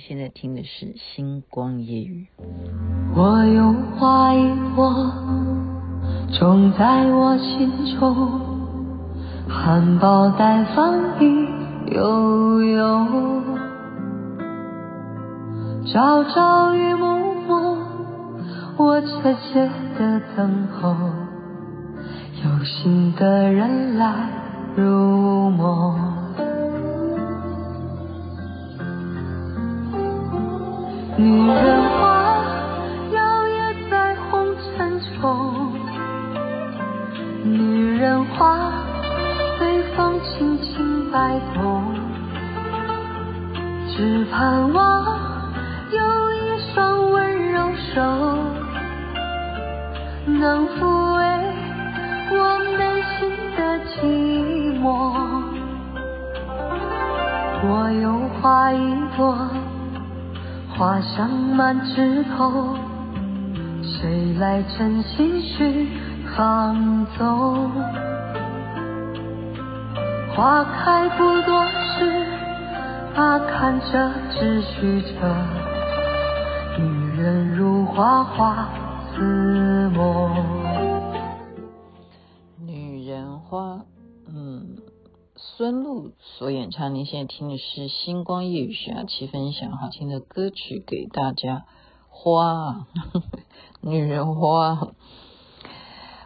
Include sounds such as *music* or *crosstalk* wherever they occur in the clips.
现在听的是《星光夜语》。我有花一朵，种在我心中，含苞待放意悠悠，朝朝与暮暮，我切切的等候，有心的人来入梦。女人花摇曳在红尘中，女人花随风轻轻摆动，只盼望有一双温柔手，能抚慰我内心的寂寞。我有花一朵。花香满枝头，谁来真心去放纵？花开不多时，啊，看着只虚着。女人如花花似梦。所演唱，您现在听的是《星光夜雨》下期分享好听的歌曲给大家。花，*laughs* 女人花。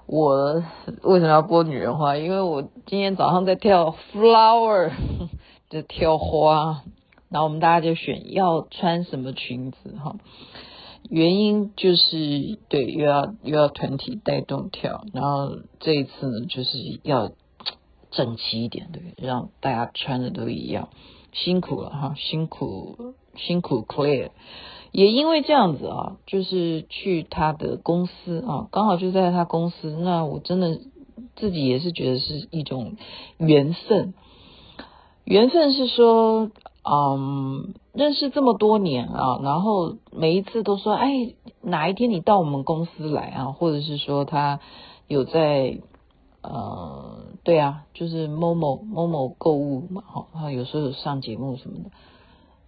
我为什么要播女人花？因为我今天早上在跳 flower，*laughs* 就跳花，然后我们大家就选要穿什么裙子哈。原因就是对，又要又要团体带动跳，然后这一次呢，就是要。整齐一点，对，让大家穿的都一样。辛苦了哈，辛苦辛苦，clear 也因为这样子啊，就是去他的公司啊，刚好就在他公司，那我真的自己也是觉得是一种缘分。缘分是说，嗯，认识这么多年啊，然后每一次都说，哎，哪一天你到我们公司来啊，或者是说他有在。呃，对啊，就是某某某某购物嘛，哈，他有时候上节目什么的，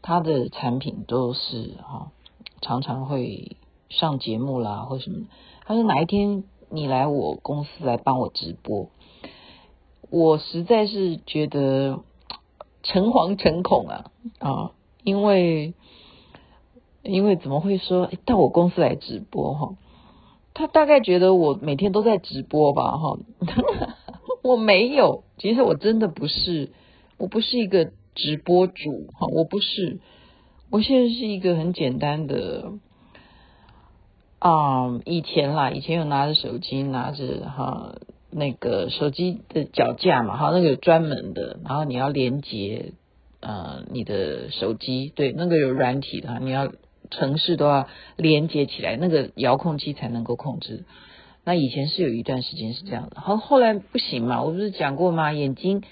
他的产品都是哈，常常会上节目啦，或什么的。他说哪一天你来我公司来帮我直播，我实在是觉得诚惶诚恐啊啊，因为因为怎么会说到我公司来直播哈？他大概觉得我每天都在直播吧，哈，*laughs* 我没有，其实我真的不是，我不是一个直播主，哈，我不是，我现在是一个很简单的，啊、以前啦，以前有拿着手机，拿着哈那个手机的脚架嘛，哈，那个有专门的，然后你要连接，呃，你的手机，对，那个有软体的，你要。城市都要连接起来，那个遥控器才能够控制。那以前是有一段时间是这样的，后，后来不行嘛，我不是讲过吗？眼睛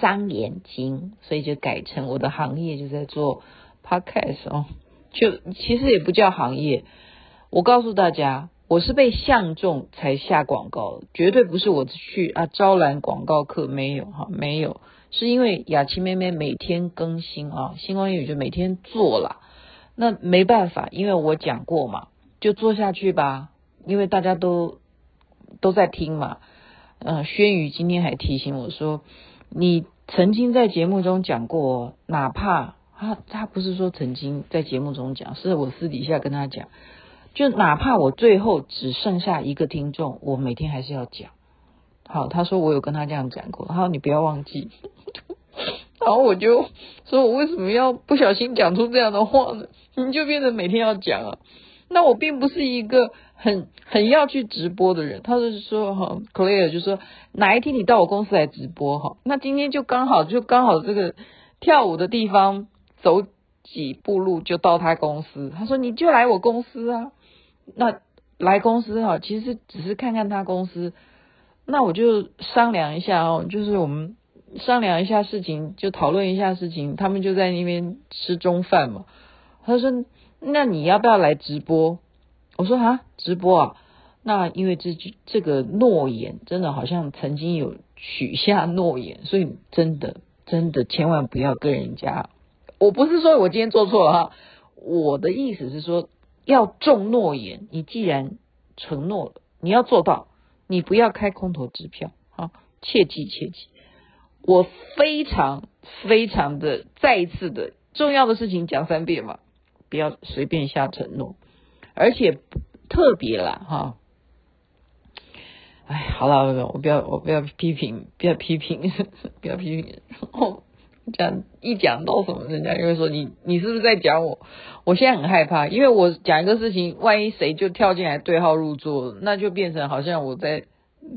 伤眼睛，所以就改成我的行业就在做 podcast 哦，就其实也不叫行业。我告诉大家，我是被相中才下广告，绝对不是我去啊招揽广告客，没有哈，没有，是因为雅琪妹妹每天更新啊，星光英语就每天做了。那没办法，因为我讲过嘛，就做下去吧。因为大家都都在听嘛。嗯、呃，轩宇今天还提醒我说，你曾经在节目中讲过，哪怕他他不是说曾经在节目中讲，是我私底下跟他讲，就哪怕我最后只剩下一个听众，我每天还是要讲。好，他说我有跟他这样讲过，他说你不要忘记。*laughs* 然后我就说，我为什么要不小心讲出这样的话呢？你就变成每天要讲啊。那我并不是一个很很要去直播的人。他就是说哈，Claire 就说哪一天你到我公司来直播哈，那今天就刚好就刚好这个跳舞的地方走几步路就到他公司。他说你就来我公司啊。那来公司哈，其实只是看看他公司。那我就商量一下哦，就是我们。商量一下事情，就讨论一下事情，他们就在那边吃中饭嘛。他说：“那你要不要来直播？”我说：“啊，直播啊？那因为这句这个诺言，真的好像曾经有许下诺言，所以真的真的千万不要跟人家。我不是说我今天做错了哈，我的意思是说，要重诺言。你既然承诺了，你要做到，你不要开空头支票啊！切记切记，我非常非常的再一次的重要的事情讲三遍嘛，不要随便下承诺，而且特别啦哈。哎，好了，我不要我不要批评，不要批评，*laughs* 不要批评。然后讲一讲到什么，人家就会说你你是不是在讲我？我现在很害怕，因为我讲一个事情，万一谁就跳进来对号入座，那就变成好像我在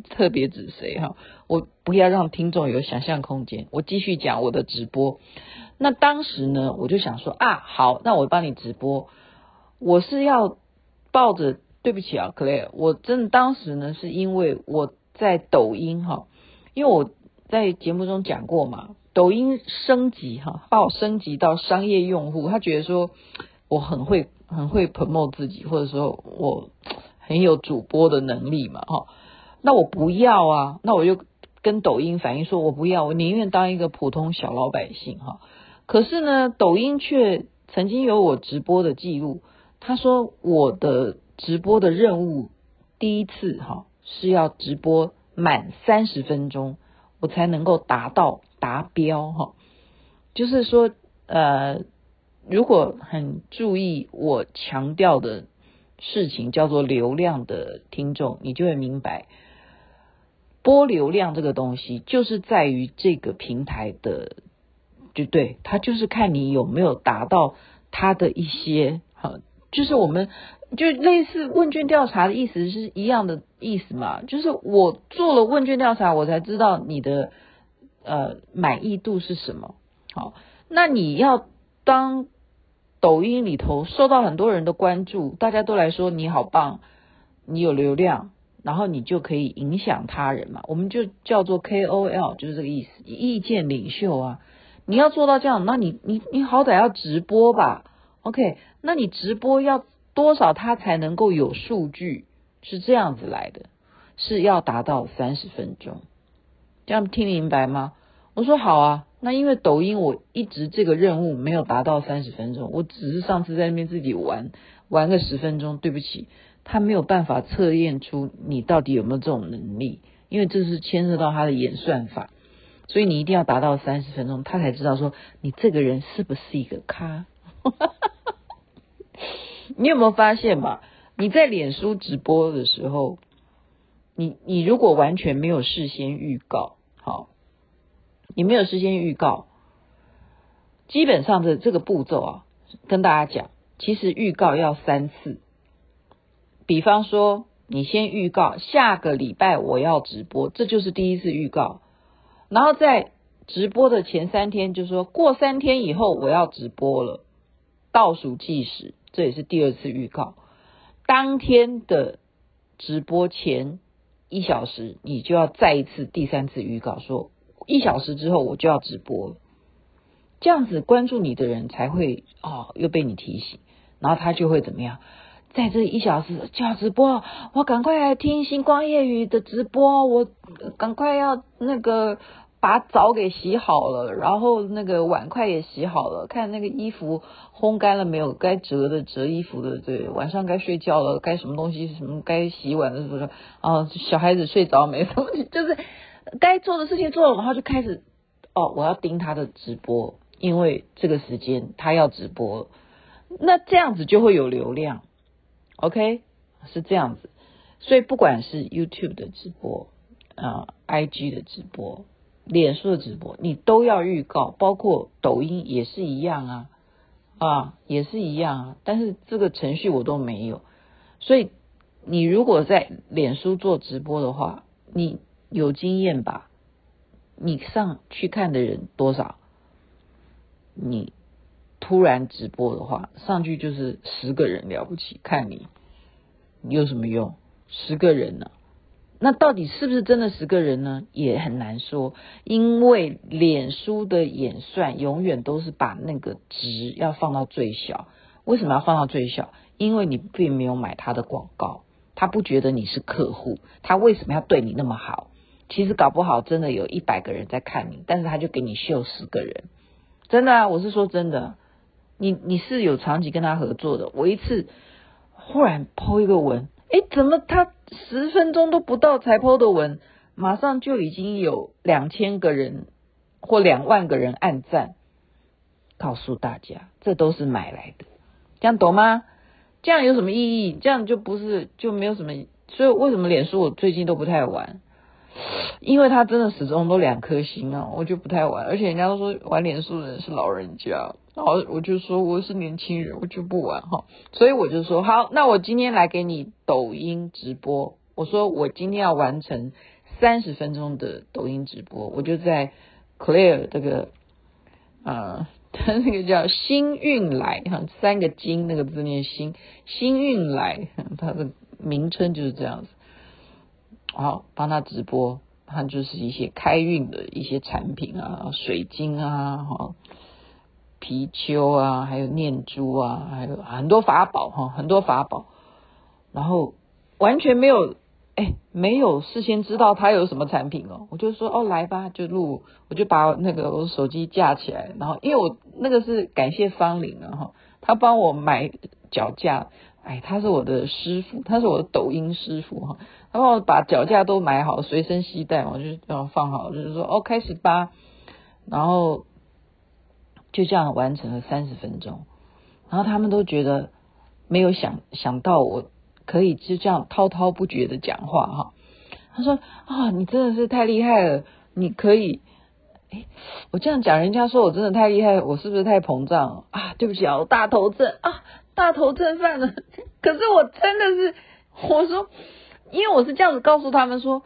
特别指谁哈。我不要让听众有想象空间，我继续讲我的直播。那当时呢，我就想说啊，好，那我帮你直播。我是要抱着对不起啊，Claire，我真的当时呢是因为我在抖音哈，因为我在节目中讲过嘛。抖音升级哈，把我升级到商业用户，他觉得说我很会很会 promote 自己，或者说我很有主播的能力嘛哈，那我不要啊，那我就跟抖音反映说我不要，我宁愿当一个普通小老百姓哈。可是呢，抖音却曾经有我直播的记录，他说我的直播的任务第一次哈是要直播满三十分钟，我才能够达到。达标哈，就是说，呃，如果很注意我强调的事情，叫做流量的听众，你就会明白，播流量这个东西，就是在于这个平台的，就对，它就是看你有没有达到它的一些，就是我们就类似问卷调查的意思是一样的意思嘛，就是我做了问卷调查，我才知道你的。呃，满意度是什么？好，那你要当抖音里头受到很多人的关注，大家都来说你好棒，你有流量，然后你就可以影响他人嘛。我们就叫做 KOL，就是这个意思，意见领袖啊。你要做到这样，那你你你好歹要直播吧？OK，那你直播要多少他才能够有数据？是这样子来的，是要达到三十分钟。这样听明白吗？我说好啊，那因为抖音我一直这个任务没有达到三十分钟，我只是上次在那边自己玩玩个十分钟，对不起，他没有办法测验出你到底有没有这种能力，因为这是牵涉到他的演算法，所以你一定要达到三十分钟，他才知道说你这个人是不是一个咖。*sniffs* 你有没有发现吧？你在脸书直播的时候。你你如果完全没有事先预告，好，你没有事先预告，基本上的这个步骤啊，跟大家讲，其实预告要三次。比方说，你先预告下个礼拜我要直播，这就是第一次预告。然后在直播的前三天，就说过三天以后我要直播了，倒数计时，这也是第二次预告。当天的直播前。一小时，你就要再一次第三次预告，说一小时之后我就要直播，这样子关注你的人才会哦，又被你提醒，然后他就会怎么样，在这一小时就要直播，我赶快来听星光夜语的直播，我赶快要那个。把澡给洗好了，然后那个碗筷也洗好了，看那个衣服烘干了没有，该折的折衣服的，对，晚上该睡觉了，该什么东西什么该洗碗的时候啊，小孩子睡着没？什么，就是该做的事情做了，然后就开始哦，我要盯他的直播，因为这个时间他要直播，那这样子就会有流量，OK，是这样子，所以不管是 YouTube 的直播啊，IG 的直播。脸书的直播你都要预告，包括抖音也是一样啊，啊也是一样啊，但是这个程序我都没有，所以你如果在脸书做直播的话，你有经验吧？你上去看的人多少？你突然直播的话，上去就是十个人了不起，看你，你有什么用？十个人呢、那到底是不是真的十个人呢？也很难说，因为脸书的演算永远都是把那个值要放到最小。为什么要放到最小？因为你并没有买他的广告，他不觉得你是客户，他为什么要对你那么好？其实搞不好真的有一百个人在看你，但是他就给你秀十个人。真的啊，我是说真的，你你是有长期跟他合作的，我一次忽然抛一个文，哎，怎么他十分钟都不到才 po 的文，马上就已经有两千个人或两万个人按赞，告诉大家这都是买来的，这样懂吗？这样有什么意义？这样就不是就没有什么，所以为什么脸书我最近都不太玩？因为他真的始终都两颗星啊，我就不太玩，而且人家都说玩脸书的人是老人家，然后我就说我是年轻人，我就不玩哈，所以我就说好，那我今天来给你抖音直播，我说我今天要完成三十分钟的抖音直播，我就在 Clear 这个呃，他 *laughs* 那个叫星运来哈，三个金那个字念星，星运来，*laughs* 它的名称就是这样子。好，帮他直播，他就是一些开运的一些产品啊，水晶啊，哈，貔貅啊，还有念珠啊，还有很多法宝哈，很多法宝，然后完全没有，哎，没有事先知道他有什么产品哦，我就说哦，来吧，就录，我就把那个我手机架起来，然后因为我那个是感谢芳玲啊哈，他帮我买脚架。哎，他是我的师傅，他是我的抖音师傅哈。然后把脚架都买好，随身携带，我就这样放好，就是说哦，开始吧。然后就这样完成了三十分钟。然后他们都觉得没有想想到我可以就这样滔滔不绝的讲话哈。他说啊，你真的是太厉害了，你可以。哎，我这样讲，人家说我真的太厉害，我是不是太膨胀啊？对不起啊，我大头症啊。大头症犯了，*laughs* 可是我真的是，我说，因为我是这样子告诉他们说，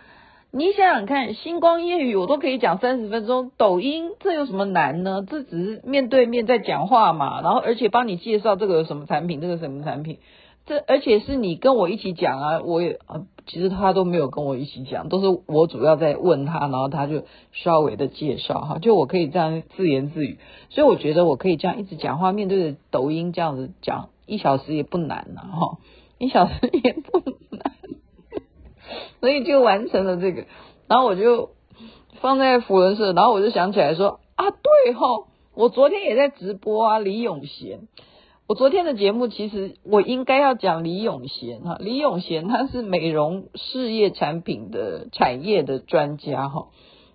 你想想看，星光夜语我都可以讲三十分钟，抖音这有什么难呢？这只是面对面在讲话嘛，然后而且帮你介绍这个什么产品，这个什么产品，这而且是你跟我一起讲啊，我也啊，其实他都没有跟我一起讲，都是我主要在问他，然后他就稍微的介绍哈，就我可以这样自言自语，所以我觉得我可以这样一直讲话，面对着抖音这样子讲。一小时也不难呐，哈，一小时也不难，*laughs* 所以就完成了这个。然后我就放在扶轮社，然后我就想起来说啊，对哈，我昨天也在直播啊，李永贤。我昨天的节目其实我应该要讲李永贤哈，李永贤他是美容事业产品的产业的专家哈。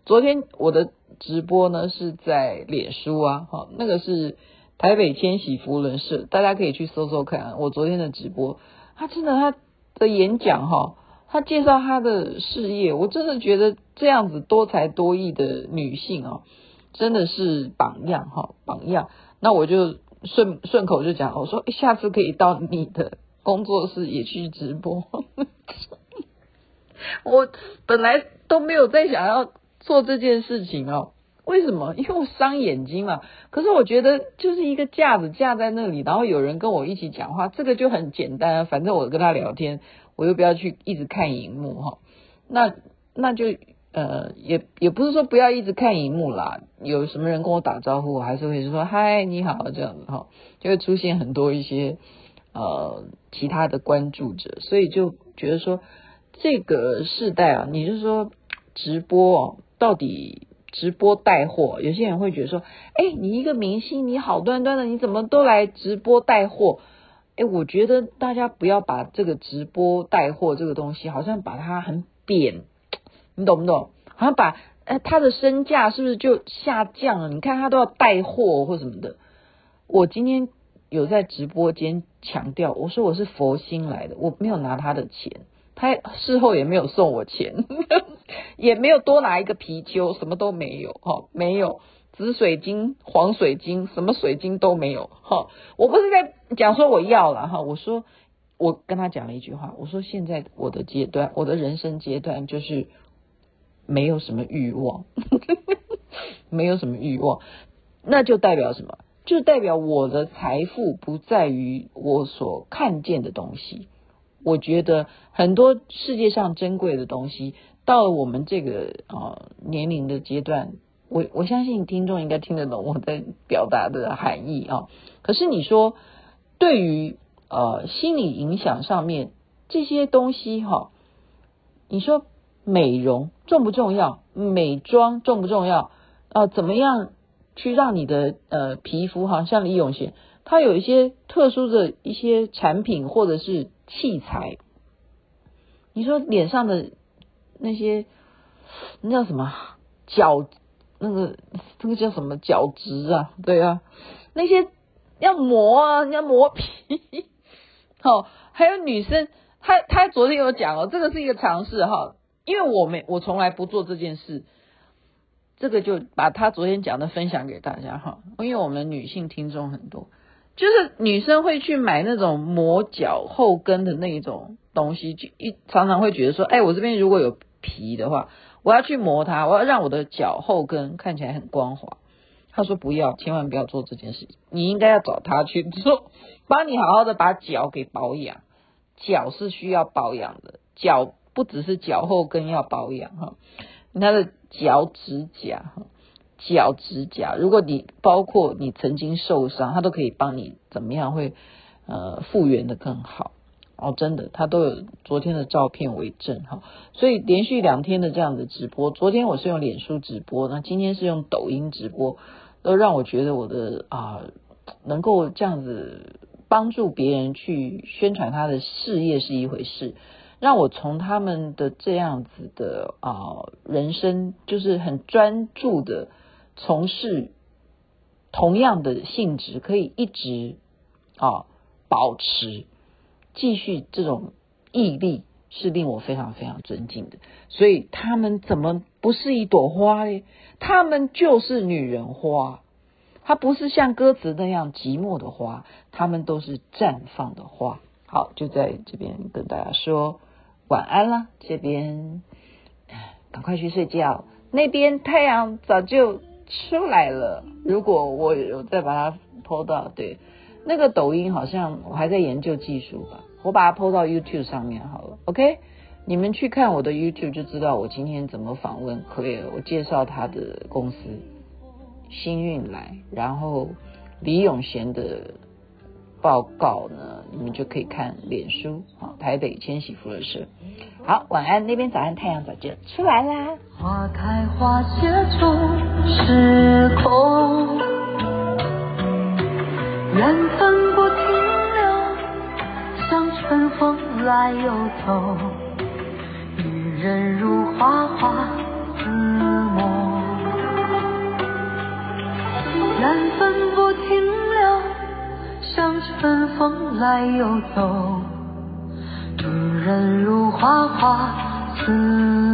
昨天我的直播呢是在脸书啊，哈，那个是。台北千禧扶轮社，大家可以去搜搜看。我昨天的直播，他真的他的演讲哈，他介绍他的事业，我真的觉得这样子多才多艺的女性啊，真的是榜样哈，榜样。那我就顺顺口就讲，我说下次可以到你的工作室也去直播。*laughs* 我本来都没有在想要做这件事情哦。为什么？*laughs* 因为我伤眼睛嘛。可是我觉得就是一个架子架在那里，然后有人跟我一起讲话，这个就很简单啊。反正我跟他聊天，我又不要去一直看荧幕哈。那那就呃也也不是说不要一直看荧幕啦。有什么人跟我打招呼，我还是会说嗨你好这样子哈，就会出现很多一些呃其他的关注者，所以就觉得说这个世代啊，你就说直播哦，到底。直播带货，有些人会觉得说，哎，你一个明星，你好端端的，你怎么都来直播带货？哎，我觉得大家不要把这个直播带货这个东西，好像把它很贬，你懂不懂？好像把，哎，他的身价是不是就下降了？你看他都要带货或什么的。我今天有在直播间强调，我说我是佛心来的，我没有拿他的钱。他事后也没有送我钱，*laughs* 也没有多拿一个貔貅，什么都没有哈，没有紫水晶、黄水晶，什么水晶都没有哈。我不是在讲说我要了哈，我说我跟他讲了一句话，我说现在我的阶段，我的人生阶段就是没有什么欲望，*laughs* 没有什么欲望，那就代表什么？就代表我的财富不在于我所看见的东西。我觉得很多世界上珍贵的东西，到了我们这个啊年龄的阶段，我我相信听众应该听得懂我在表达的含义啊。可是你说，对于呃心理影响上面这些东西哈，你说美容重不重要？美妆重不重要？啊，怎么样去让你的呃皮肤哈，像李永贤。它有一些特殊的一些产品或者是器材。你说脸上的那些那叫什么角？那个那个叫什么角质啊？对啊，那些要磨啊，要磨皮。好，还有女生，她她昨天有讲哦，这个是一个尝试哈，因为我没我从来不做这件事，这个就把她昨天讲的分享给大家哈，因为我们女性听众很多，就是女生会去买那种磨脚后跟的那一种东西，就一常常会觉得说，哎，我这边如果有皮的话，我要去磨它，我要让我的脚后跟看起来很光滑。他说不要，千万不要做这件事情。你应该要找他去做，帮你好好的把脚给保养。脚是需要保养的，脚不只是脚后跟要保养哈，他的脚趾甲、脚趾甲，如果你包括你曾经受伤，他都可以帮你怎么样会呃复原的更好哦，真的，他都有昨天的照片为证哈。所以连续两天的这样的直播，昨天我是用脸书直播，那今天是用抖音直播。都让我觉得我的啊，能够这样子帮助别人去宣传他的事业是一回事，让我从他们的这样子的啊人生，就是很专注的从事同样的性质，可以一直啊保持继续这种毅力，是令我非常非常尊敬的。所以他们怎么不是一朵花呢？他们就是女人花，它不是像歌词那样寂寞的花，他们都是绽放的花。好，就在这边跟大家说晚安啦，这边赶快去睡觉，那边太阳早就出来了。如果我有再把它 po 到，对，那个抖音好像我还在研究技术吧，我把它 po 到 YouTube 上面好了，OK。你们去看我的 YouTube 就知道我今天怎么访问 Clare，我介绍他的公司幸运来，然后李永贤的报告呢，你们就可以看脸书啊，台北千禧福乐社。好，晚安，那边早安，太阳早就出来啦。花开花谢终是空，缘分不停留，像春风来又走。人如花花似梦，缘分不停留，像春风来又走。女人如花花似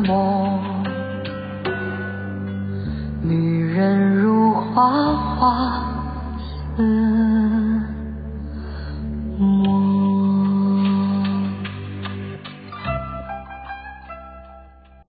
梦，女人如花花似。